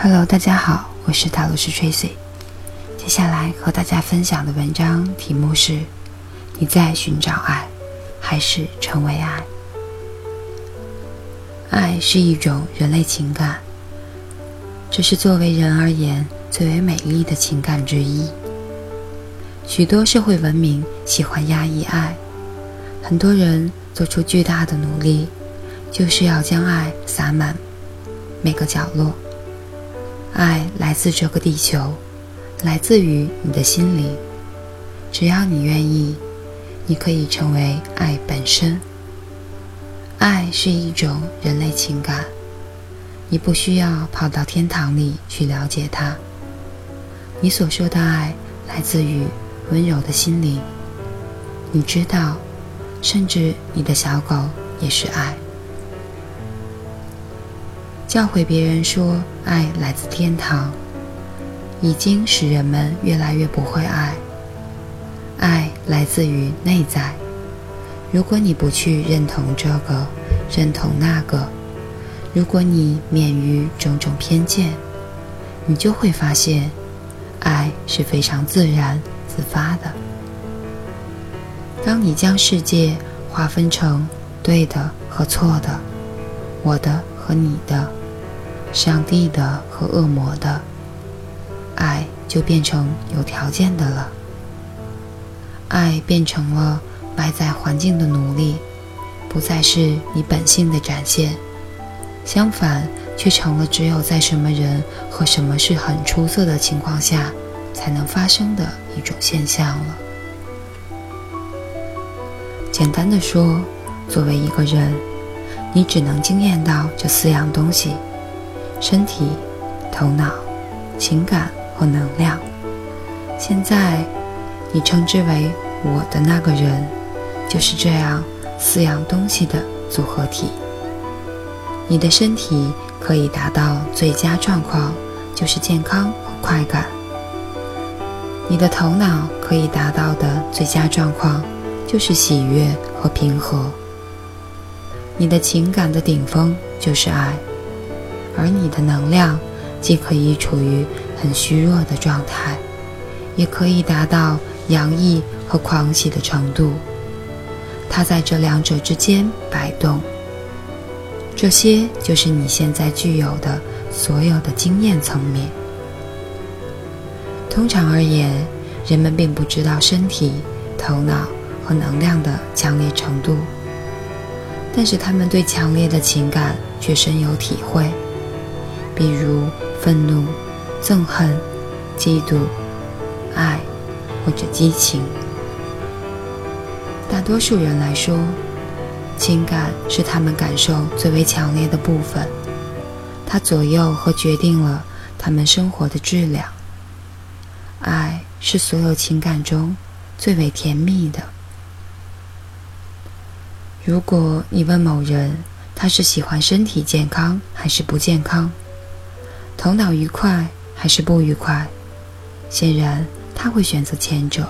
Hello，大家好，我是塔罗斯 Tracy。接下来和大家分享的文章题目是：你在寻找爱，还是成为爱？爱是一种人类情感，这是作为人而言最为美丽的情感之一。许多社会文明喜欢压抑爱，很多人做出巨大的努力，就是要将爱洒满每个角落。爱来自这个地球，来自于你的心灵。只要你愿意，你可以成为爱本身。爱是一种人类情感，你不需要跑到天堂里去了解它。你所说的爱来自于温柔的心灵。你知道，甚至你的小狗也是爱。教诲别人说爱来自天堂，已经使人们越来越不会爱。爱来自于内在。如果你不去认同这个，认同那个，如果你免于种种偏见，你就会发现，爱是非常自然自发的。当你将世界划分成对的和错的，我的和你的。上帝的和恶魔的爱就变成有条件的了。爱变成了外在环境的奴隶，不再是你本性的展现，相反，却成了只有在什么人和什么事很出色的情况下才能发生的一种现象了。简单的说，作为一个人，你只能惊艳到这四样东西。身体、头脑、情感和能量。现在，你称之为我的那个人，就是这样四样东西的组合体。你的身体可以达到最佳状况，就是健康和快感；你的头脑可以达到的最佳状况，就是喜悦和平和；你的情感的顶峰就是爱。而你的能量既可以处于很虚弱的状态，也可以达到洋溢和狂喜的程度。它在这两者之间摆动。这些就是你现在具有的所有的经验层面。通常而言，人们并不知道身体、头脑和能量的强烈程度，但是他们对强烈的情感却深有体会。比如愤怒、憎恨、嫉妒、爱或者激情。大多数人来说，情感是他们感受最为强烈的部分，它左右和决定了他们生活的质量。爱是所有情感中最为甜蜜的。如果你问某人，他是喜欢身体健康还是不健康？头脑愉快还是不愉快？显然他会选择前者。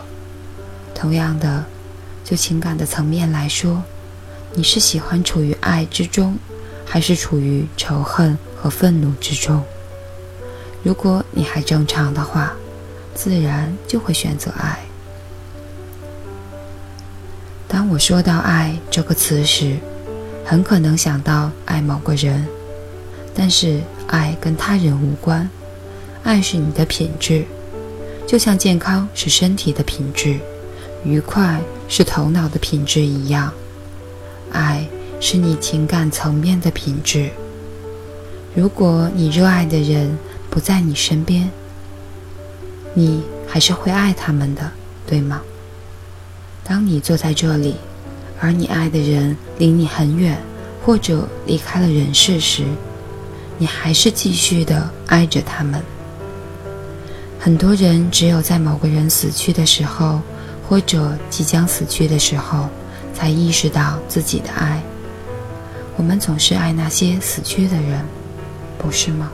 同样的，就情感的层面来说，你是喜欢处于爱之中，还是处于仇恨和愤怒之中？如果你还正常的话，自然就会选择爱。当我说到“爱”这个词时，很可能想到爱某个人，但是。爱跟他人无关，爱是你的品质，就像健康是身体的品质，愉快是头脑的品质一样。爱是你情感层面的品质。如果你热爱的人不在你身边，你还是会爱他们的，对吗？当你坐在这里，而你爱的人离你很远，或者离开了人世时，你还是继续的爱着他们。很多人只有在某个人死去的时候，或者即将死去的时候，才意识到自己的爱。我们总是爱那些死去的人，不是吗？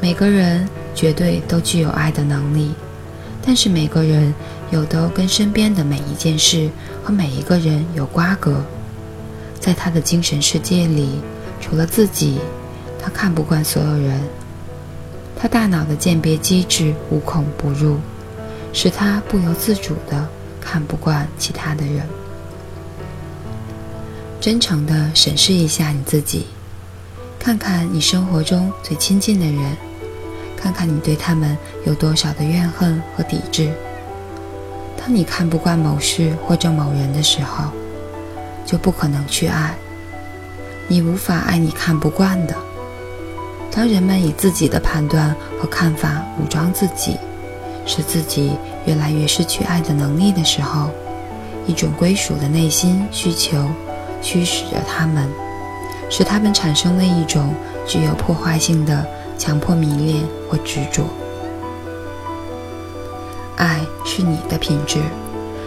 每个人绝对都具有爱的能力，但是每个人有的跟身边的每一件事和每一个人有瓜葛，在他的精神世界里。除了自己，他看不惯所有人，他大脑的鉴别机制无孔不入，使他不由自主的看不惯其他的人。真诚的审视一下你自己，看看你生活中最亲近的人，看看你对他们有多少的怨恨和抵制。当你看不惯某事或者某人的时候，就不可能去爱。你无法爱你看不惯的。当人们以自己的判断和看法武装自己，使自己越来越失去爱的能力的时候，一种归属的内心需求。驱使着他们，使他们产生了一种具有破坏性的强迫迷恋或执着。爱是你的品质，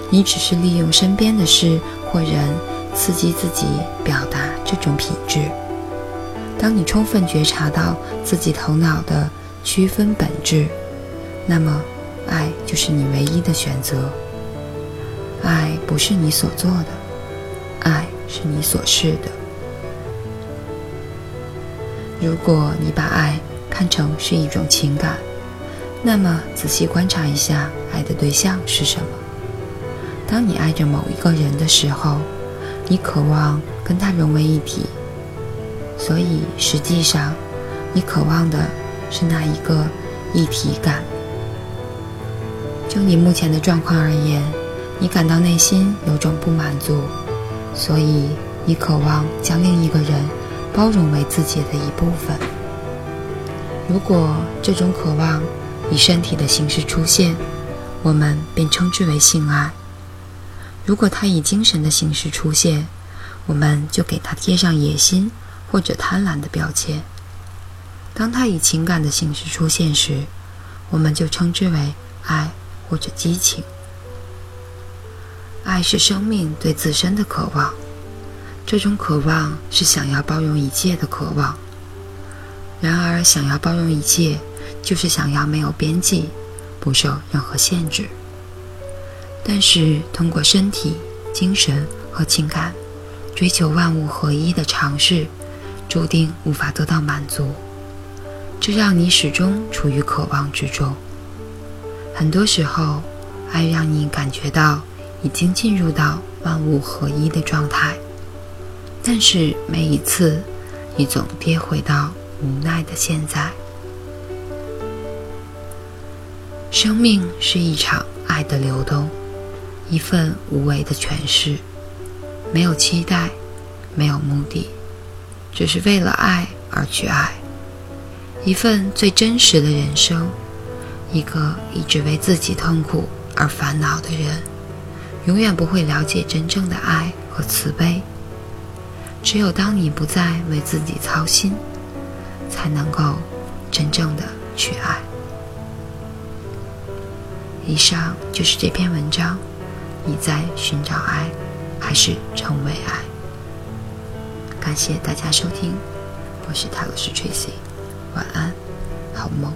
你只是利用身边的事或人刺激自己表达这种品质。当你充分觉察到自己头脑的区分本质，那么爱就是你唯一的选择。爱不是你所做的，爱。是你所示的。如果你把爱看成是一种情感，那么仔细观察一下爱的对象是什么。当你爱着某一个人的时候，你渴望跟他融为一体，所以实际上你渴望的是那一个一体感。就你目前的状况而言，你感到内心有种不满足。所以，你渴望将另一个人包容为自己的一部分。如果这种渴望以身体的形式出现，我们便称之为性爱；如果它以精神的形式出现，我们就给它贴上野心或者贪婪的标签。当它以情感的形式出现时，我们就称之为爱或者激情。爱是生命对自身的渴望，这种渴望是想要包容一切的渴望。然而，想要包容一切，就是想要没有边际，不受任何限制。但是，通过身体、精神和情感追求万物合一的尝试，注定无法得到满足。这让你始终处于渴望之中。很多时候，爱让你感觉到。已经进入到万物合一的状态，但是每一次，你总跌回到无奈的现在。生命是一场爱的流动，一份无为的诠释，没有期待，没有目的，只是为了爱而去爱，一份最真实的人生，一个一直为自己痛苦而烦恼的人。永远不会了解真正的爱和慈悲。只有当你不再为自己操心，才能够真正的去爱。以上就是这篇文章。你在寻找爱，还是成为爱？感谢大家收听，我是塔罗斯 Tracy，晚安，好梦。